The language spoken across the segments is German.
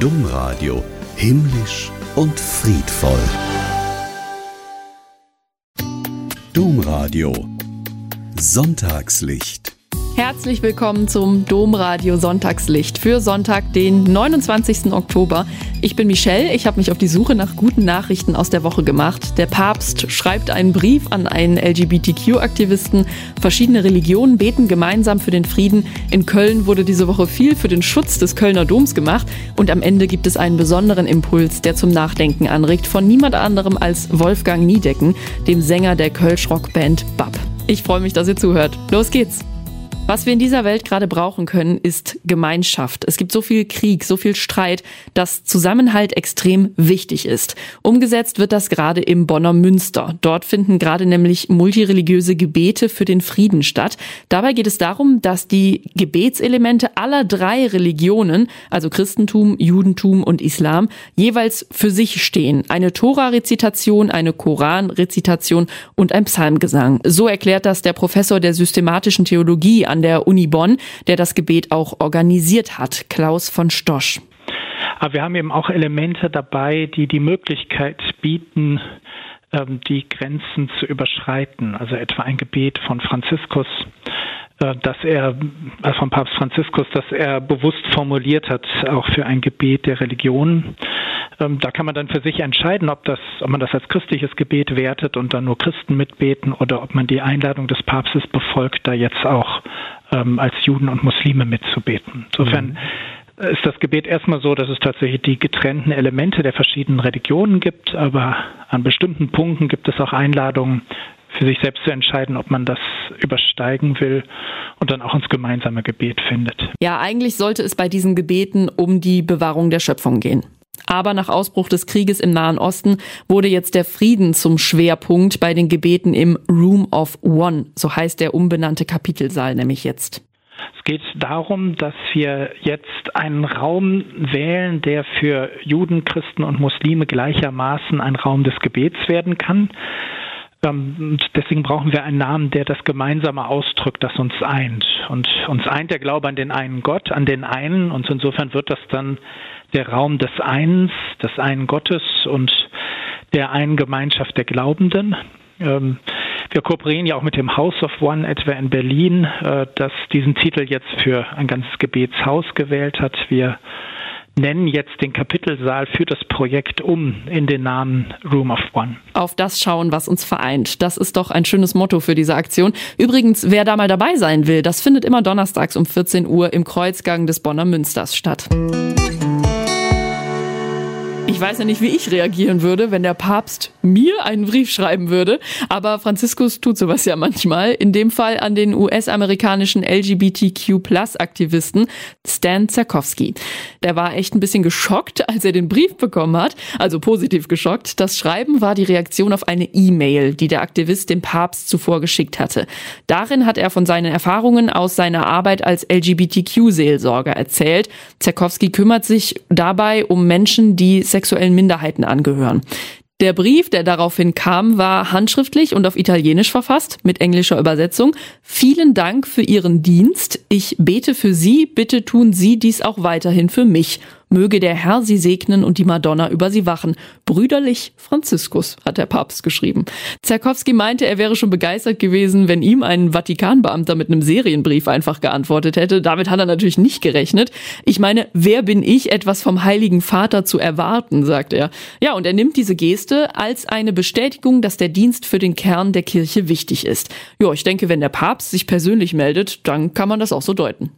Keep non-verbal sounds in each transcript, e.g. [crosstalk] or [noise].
Domradio himmlisch und friedvoll. Domradio Sonntagslicht Herzlich willkommen zum Domradio Sonntagslicht für Sonntag, den 29. Oktober. Ich bin Michelle, ich habe mich auf die Suche nach guten Nachrichten aus der Woche gemacht. Der Papst schreibt einen Brief an einen LGBTQ-Aktivisten. Verschiedene Religionen beten gemeinsam für den Frieden. In Köln wurde diese Woche viel für den Schutz des Kölner Doms gemacht. Und am Ende gibt es einen besonderen Impuls, der zum Nachdenken anregt, von niemand anderem als Wolfgang Niedecken, dem Sänger der Kölsch-Rockband BAP. Ich freue mich, dass ihr zuhört. Los geht's! Was wir in dieser Welt gerade brauchen können, ist Gemeinschaft. Es gibt so viel Krieg, so viel Streit, dass Zusammenhalt extrem wichtig ist. Umgesetzt wird das gerade im Bonner Münster. Dort finden gerade nämlich multireligiöse Gebete für den Frieden statt. Dabei geht es darum, dass die Gebetselemente aller drei Religionen, also Christentum, Judentum und Islam, jeweils für sich stehen. Eine Tora-Rezitation, eine Koran-Rezitation und ein Psalmgesang. So erklärt das der Professor der systematischen Theologie an der Uni Bonn, der das Gebet auch organisiert hat, Klaus von Stosch. Aber wir haben eben auch Elemente dabei, die die Möglichkeit bieten, ähm, die Grenzen zu überschreiten. Also etwa ein Gebet von Franziskus, äh, dass er, also von Papst Franziskus, dass er bewusst formuliert hat, auch für ein Gebet der Religion. Ähm, da kann man dann für sich entscheiden, ob das, ob man das als christliches Gebet wertet und dann nur Christen mitbeten oder ob man die Einladung des Papstes befolgt, da jetzt auch ähm, als Juden und Muslime mitzubeten. Insofern mhm ist das Gebet erstmal so, dass es tatsächlich die getrennten Elemente der verschiedenen Religionen gibt, aber an bestimmten Punkten gibt es auch Einladungen für sich selbst zu entscheiden, ob man das übersteigen will und dann auch ins gemeinsame Gebet findet. Ja, eigentlich sollte es bei diesen Gebeten um die Bewahrung der Schöpfung gehen. Aber nach Ausbruch des Krieges im Nahen Osten wurde jetzt der Frieden zum Schwerpunkt bei den Gebeten im Room of One, so heißt der umbenannte Kapitelsaal nämlich jetzt. Es geht darum, dass wir jetzt einen Raum wählen, der für Juden, Christen und Muslime gleichermaßen ein Raum des Gebets werden kann. Ähm, und deswegen brauchen wir einen Namen, der das Gemeinsame ausdrückt, das uns eint. Und uns eint der Glaube an den einen Gott, an den einen. Und insofern wird das dann der Raum des Eins, des einen Gottes und der einen Gemeinschaft der Glaubenden. Ähm, wir kooperieren ja auch mit dem House of One etwa in Berlin, äh, das diesen Titel jetzt für ein ganzes Gebetshaus gewählt hat. Wir nennen jetzt den Kapitelsaal für das Projekt um in den Namen Room of One. Auf das schauen, was uns vereint. Das ist doch ein schönes Motto für diese Aktion. Übrigens, wer da mal dabei sein will, das findet immer donnerstags um 14 Uhr im Kreuzgang des Bonner Münsters statt. Ich weiß ja nicht, wie ich reagieren würde, wenn der Papst mir einen Brief schreiben würde. Aber Franziskus tut sowas ja manchmal. In dem Fall an den US-amerikanischen LGBTQ-Plus-Aktivisten Stan Zerkowski. Der war echt ein bisschen geschockt, als er den Brief bekommen hat. Also positiv geschockt. Das Schreiben war die Reaktion auf eine E-Mail, die der Aktivist dem Papst zuvor geschickt hatte. Darin hat er von seinen Erfahrungen aus seiner Arbeit als LGBTQ-Seelsorger erzählt. Zerkowski kümmert sich dabei um Menschen, die sexuellen Minderheiten angehören. Der Brief, der daraufhin kam, war handschriftlich und auf Italienisch verfasst, mit englischer Übersetzung. Vielen Dank für Ihren Dienst. Ich bete für Sie. Bitte tun Sie dies auch weiterhin für mich. Möge der Herr sie segnen und die Madonna über sie wachen. Brüderlich Franziskus, hat der Papst geschrieben. Zerkowski meinte, er wäre schon begeistert gewesen, wenn ihm ein Vatikanbeamter mit einem Serienbrief einfach geantwortet hätte. Damit hat er natürlich nicht gerechnet. Ich meine, wer bin ich, etwas vom Heiligen Vater zu erwarten, sagt er. Ja, und er nimmt diese Geste als eine Bestätigung, dass der Dienst für den Kern der Kirche wichtig ist. Ja, ich denke, wenn der Papst sich persönlich meldet, dann kann man das auch so deuten.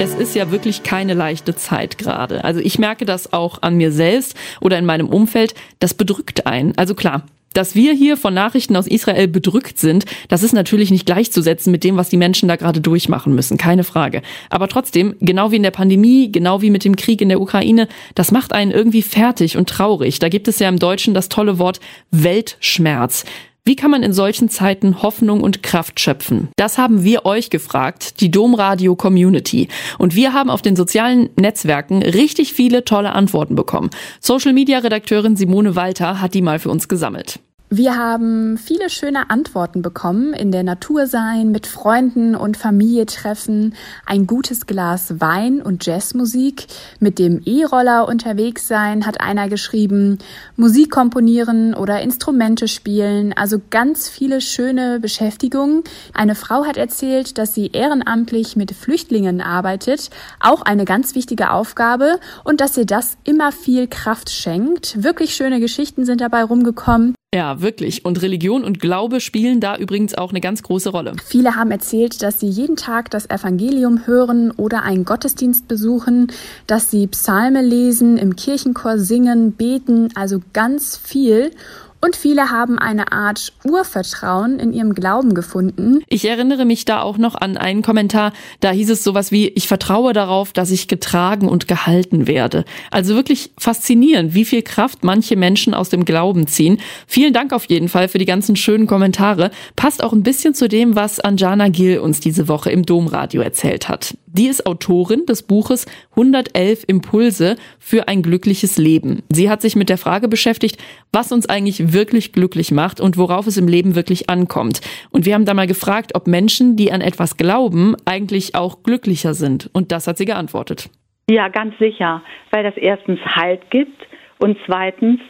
Es ist ja wirklich keine leichte Zeit gerade. Also ich merke das auch an mir selbst oder in meinem Umfeld. Das bedrückt einen. Also klar, dass wir hier von Nachrichten aus Israel bedrückt sind, das ist natürlich nicht gleichzusetzen mit dem, was die Menschen da gerade durchmachen müssen, keine Frage. Aber trotzdem, genau wie in der Pandemie, genau wie mit dem Krieg in der Ukraine, das macht einen irgendwie fertig und traurig. Da gibt es ja im Deutschen das tolle Wort Weltschmerz. Wie kann man in solchen Zeiten Hoffnung und Kraft schöpfen? Das haben wir euch gefragt, die Domradio Community. Und wir haben auf den sozialen Netzwerken richtig viele tolle Antworten bekommen. Social Media Redakteurin Simone Walter hat die mal für uns gesammelt. Wir haben viele schöne Antworten bekommen. In der Natur sein, mit Freunden und Familie treffen, ein gutes Glas Wein und Jazzmusik, mit dem E-Roller unterwegs sein, hat einer geschrieben, Musik komponieren oder Instrumente spielen, also ganz viele schöne Beschäftigungen. Eine Frau hat erzählt, dass sie ehrenamtlich mit Flüchtlingen arbeitet, auch eine ganz wichtige Aufgabe und dass ihr das immer viel Kraft schenkt. Wirklich schöne Geschichten sind dabei rumgekommen. Ja, wirklich. Und Religion und Glaube spielen da übrigens auch eine ganz große Rolle. Viele haben erzählt, dass sie jeden Tag das Evangelium hören oder einen Gottesdienst besuchen, dass sie Psalme lesen, im Kirchenchor singen, beten, also ganz viel. Und viele haben eine Art Urvertrauen in ihrem Glauben gefunden. Ich erinnere mich da auch noch an einen Kommentar, da hieß es sowas wie, ich vertraue darauf, dass ich getragen und gehalten werde. Also wirklich faszinierend, wie viel Kraft manche Menschen aus dem Glauben ziehen. Vielen Dank auf jeden Fall für die ganzen schönen Kommentare. Passt auch ein bisschen zu dem, was Anjana Gill uns diese Woche im Domradio erzählt hat. Die ist Autorin des Buches 111 Impulse für ein glückliches Leben. Sie hat sich mit der Frage beschäftigt, was uns eigentlich wirklich glücklich macht und worauf es im Leben wirklich ankommt. Und wir haben da mal gefragt, ob Menschen, die an etwas glauben, eigentlich auch glücklicher sind. Und das hat sie geantwortet. Ja, ganz sicher, weil das erstens Halt gibt und zweitens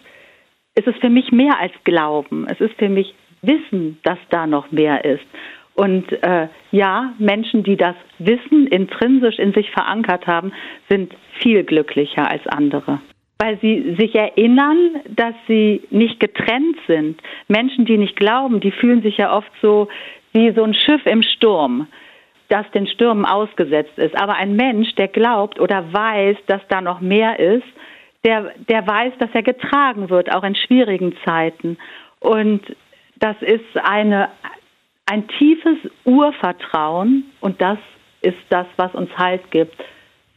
ist es für mich mehr als Glauben. Es ist für mich Wissen, dass da noch mehr ist. Und äh, ja, Menschen, die das Wissen intrinsisch in sich verankert haben, sind viel glücklicher als andere. Weil sie sich erinnern, dass sie nicht getrennt sind. Menschen, die nicht glauben, die fühlen sich ja oft so wie so ein Schiff im Sturm, das den Stürmen ausgesetzt ist. Aber ein Mensch, der glaubt oder weiß, dass da noch mehr ist, der, der weiß, dass er getragen wird, auch in schwierigen Zeiten. Und das ist eine ein tiefes Urvertrauen und das ist das, was uns Halt gibt.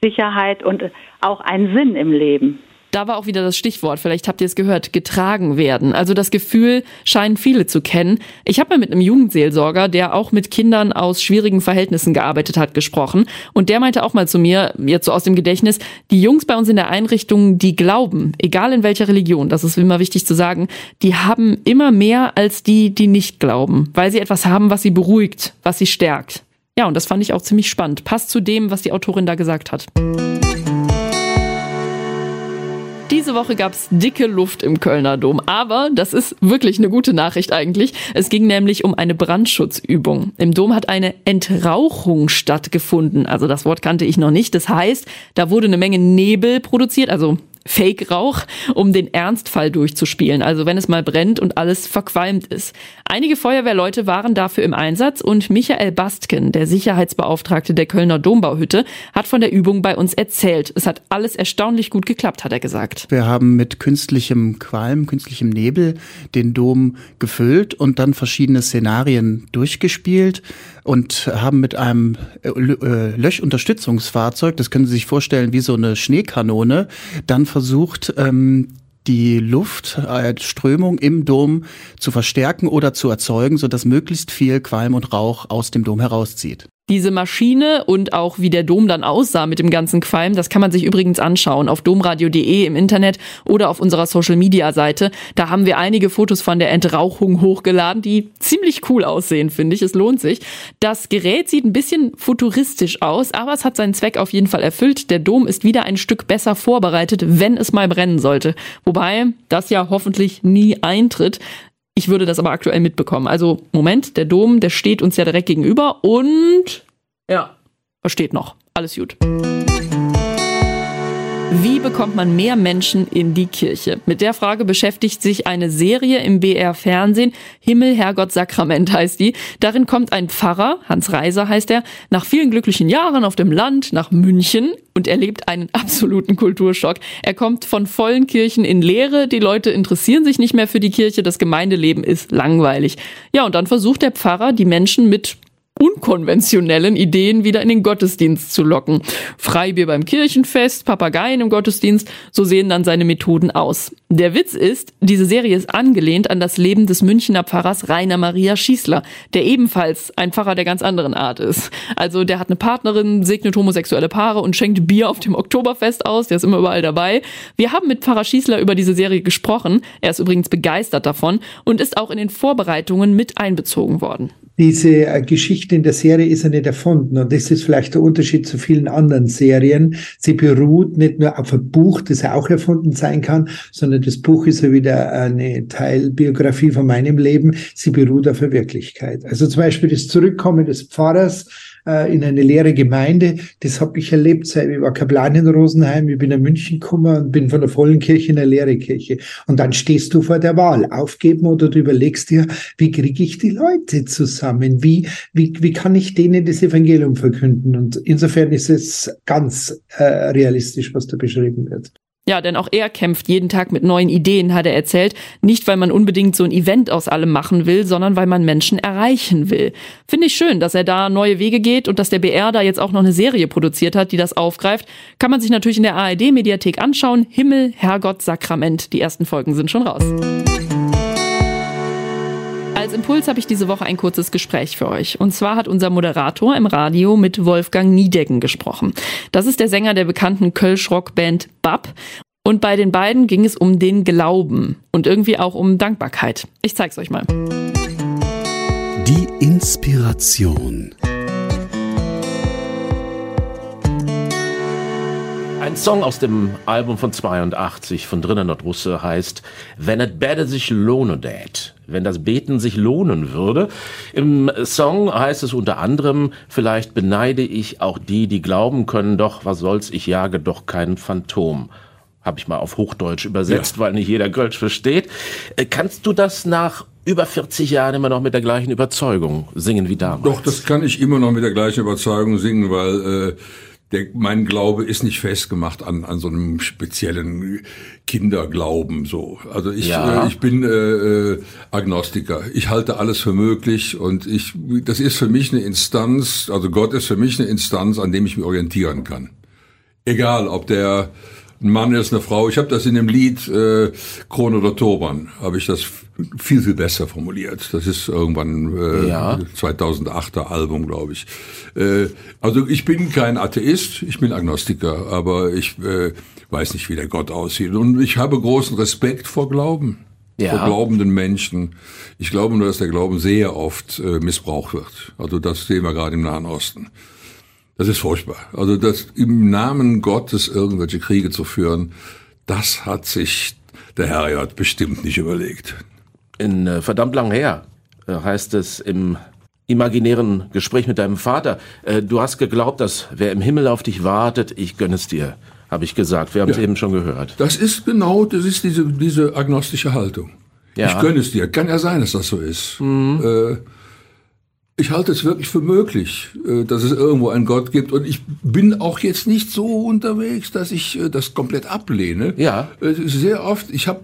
Sicherheit und auch einen Sinn im Leben. Da war auch wieder das Stichwort, vielleicht habt ihr es gehört, getragen werden. Also das Gefühl scheinen viele zu kennen. Ich habe mal mit einem Jugendseelsorger, der auch mit Kindern aus schwierigen Verhältnissen gearbeitet hat, gesprochen. Und der meinte auch mal zu mir, jetzt so aus dem Gedächtnis, die Jungs bei uns in der Einrichtung, die glauben, egal in welcher Religion, das ist immer wichtig zu sagen, die haben immer mehr als die, die nicht glauben, weil sie etwas haben, was sie beruhigt, was sie stärkt. Ja, und das fand ich auch ziemlich spannend. Passt zu dem, was die Autorin da gesagt hat. Woche gab's dicke Luft im Kölner Dom. Aber das ist wirklich eine gute Nachricht eigentlich. Es ging nämlich um eine Brandschutzübung. Im Dom hat eine Entrauchung stattgefunden. Also das Wort kannte ich noch nicht. Das heißt, da wurde eine Menge Nebel produziert, also Fake-Rauch, um den Ernstfall durchzuspielen, also wenn es mal brennt und alles verqualmt ist. Einige Feuerwehrleute waren dafür im Einsatz und Michael Bastken, der Sicherheitsbeauftragte der Kölner Dombauhütte, hat von der Übung bei uns erzählt. Es hat alles erstaunlich gut geklappt, hat er gesagt. Wir haben mit künstlichem Qualm, künstlichem Nebel den Dom gefüllt und dann verschiedene Szenarien durchgespielt und haben mit einem äh, äh, Löschunterstützungsfahrzeug, das können Sie sich vorstellen wie so eine Schneekanone, dann versucht, ähm, die Luftströmung im Dom zu verstärken oder zu erzeugen, sodass möglichst viel Qualm und Rauch aus dem Dom herauszieht. Diese Maschine und auch wie der Dom dann aussah mit dem ganzen Qualm, das kann man sich übrigens anschauen auf domradio.de im Internet oder auf unserer Social Media Seite. Da haben wir einige Fotos von der Entrauchung hochgeladen, die ziemlich cool aussehen, finde ich. Es lohnt sich. Das Gerät sieht ein bisschen futuristisch aus, aber es hat seinen Zweck auf jeden Fall erfüllt. Der Dom ist wieder ein Stück besser vorbereitet, wenn es mal brennen sollte. Wobei das ja hoffentlich nie eintritt. Ich würde das aber aktuell mitbekommen. Also, Moment, der Dom, der steht uns ja direkt gegenüber und ja, versteht noch. Alles gut. Wie bekommt man mehr Menschen in die Kirche? Mit der Frage beschäftigt sich eine Serie im BR Fernsehen. Himmel, Herrgott, Sakrament heißt die. Darin kommt ein Pfarrer, Hans Reiser heißt er, nach vielen glücklichen Jahren auf dem Land nach München und erlebt einen [laughs] absoluten Kulturschock. Er kommt von vollen Kirchen in Leere, die Leute interessieren sich nicht mehr für die Kirche, das Gemeindeleben ist langweilig. Ja, und dann versucht der Pfarrer, die Menschen mit unkonventionellen Ideen wieder in den Gottesdienst zu locken. Freibier beim Kirchenfest, Papageien im Gottesdienst, so sehen dann seine Methoden aus. Der Witz ist, diese Serie ist angelehnt an das Leben des Münchner Pfarrers Rainer Maria Schießler, der ebenfalls ein Pfarrer der ganz anderen Art ist. Also der hat eine Partnerin, segnet homosexuelle Paare und schenkt Bier auf dem Oktoberfest aus, der ist immer überall dabei. Wir haben mit Pfarrer Schießler über diese Serie gesprochen, er ist übrigens begeistert davon und ist auch in den Vorbereitungen mit einbezogen worden diese äh, Geschichte in der Serie ist ja nicht erfunden. Und das ist vielleicht der Unterschied zu vielen anderen Serien. Sie beruht nicht nur auf einem Buch, das ja auch erfunden sein kann, sondern das Buch ist ja wieder eine Teilbiografie von meinem Leben. Sie beruht auf der Wirklichkeit. Also zum Beispiel das Zurückkommen des Pfarrers äh, in eine leere Gemeinde. Das habe ich erlebt. Ich war Kaplan in Rosenheim, ich bin in München gekommen und bin von der vollen Kirche in eine leere Kirche. Und dann stehst du vor der Wahl, aufgeben oder du überlegst dir, wie kriege ich die Leute zusammen? Wie, wie, wie kann ich denen das Evangelium verkünden? Und insofern ist es ganz äh, realistisch, was da beschrieben wird. Ja, denn auch er kämpft jeden Tag mit neuen Ideen, hat er erzählt. Nicht, weil man unbedingt so ein Event aus allem machen will, sondern weil man Menschen erreichen will. Finde ich schön, dass er da neue Wege geht und dass der BR da jetzt auch noch eine Serie produziert hat, die das aufgreift. Kann man sich natürlich in der ARD-Mediathek anschauen. Himmel, Herrgott, Sakrament. Die ersten Folgen sind schon raus. Als Impuls habe ich diese Woche ein kurzes Gespräch für euch. Und zwar hat unser Moderator im Radio mit Wolfgang Niedecken gesprochen. Das ist der Sänger der bekannten Kölsch-Rockband BAP. Und bei den beiden ging es um den Glauben und irgendwie auch um Dankbarkeit. Ich zeig's euch mal. Die Inspiration. Ein Song aus dem Album von 82 von Drinnen und Russe heißt Wenn es bäde sich lohnen dät. Wenn das Beten sich lohnen würde. Im Song heißt es unter anderem, vielleicht beneide ich auch die, die glauben können, doch was soll's, ich jage doch kein Phantom. Habe ich mal auf Hochdeutsch übersetzt, ja. weil nicht jeder Kölsch versteht. Äh, kannst du das nach über 40 Jahren immer noch mit der gleichen Überzeugung singen wie damals? Doch, das kann ich immer noch mit der gleichen Überzeugung singen, weil äh, der, mein Glaube ist nicht festgemacht an, an so einem speziellen Kinderglauben. So, also ich, ja. äh, ich bin äh, äh, Agnostiker. Ich halte alles für möglich und ich, das ist für mich eine Instanz. Also Gott ist für mich eine Instanz, an dem ich mich orientieren kann. Egal, ob der ein Mann ist, eine Frau. Ich habe das in dem Lied äh, Krone oder Turban, habe ich das viel, viel besser formuliert. Das ist irgendwann äh, ja. 2008er Album, glaube ich. Äh, also ich bin kein Atheist, ich bin Agnostiker, aber ich äh, weiß nicht, wie der Gott aussieht. Und ich habe großen Respekt vor Glauben. Ja. Vor glaubenden Menschen. Ich glaube nur, dass der Glauben sehr oft äh, missbraucht wird. Also das sehen wir gerade im Nahen Osten. Das ist furchtbar. Also das im Namen Gottes irgendwelche Kriege zu führen, das hat sich der Herrgott bestimmt nicht überlegt. In äh, verdammt lang her äh, heißt es im imaginären Gespräch mit deinem Vater, äh, du hast geglaubt, dass wer im Himmel auf dich wartet, ich gönne es dir, habe ich gesagt. Wir haben es ja. eben schon gehört. Das ist genau, das ist diese, diese agnostische Haltung. Ja. Ich gönne es dir. Kann ja sein, dass das so ist. Mhm. Äh, ich halte es wirklich für möglich, äh, dass es irgendwo einen Gott gibt. Und ich bin auch jetzt nicht so unterwegs, dass ich äh, das komplett ablehne. Ja. Sehr oft, ich habe,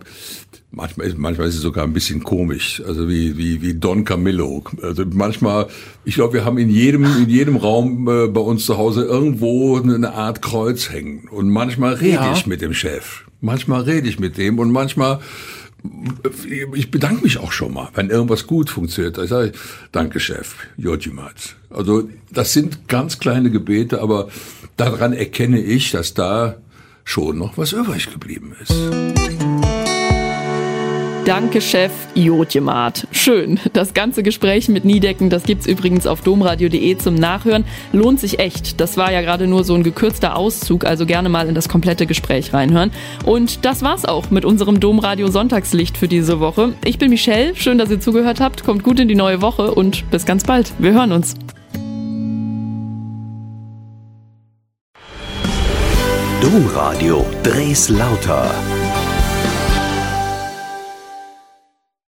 manchmal, manchmal ist es sogar ein bisschen komisch, also wie, wie, wie Don Camillo. Also manchmal, ich glaube, wir haben in jedem, in jedem Raum äh, bei uns zu Hause irgendwo eine Art Kreuz hängen. Und manchmal rede ja. ich mit dem Chef. Manchmal rede ich mit dem und manchmal ich bedanke mich auch schon mal, wenn irgendwas gut funktioniert. Ich sage, danke Chef, Jojimat. Also das sind ganz kleine Gebete, aber daran erkenne ich, dass da schon noch was übrig geblieben ist. Danke, Chef Jodjemat. Schön. Das ganze Gespräch mit Niedecken, das gibt's übrigens auf domradio.de zum Nachhören. Lohnt sich echt. Das war ja gerade nur so ein gekürzter Auszug, also gerne mal in das komplette Gespräch reinhören. Und das war's auch mit unserem Domradio Sonntagslicht für diese Woche. Ich bin Michelle. Schön, dass ihr zugehört habt. Kommt gut in die neue Woche und bis ganz bald. Wir hören uns. Domradio Dres lauter.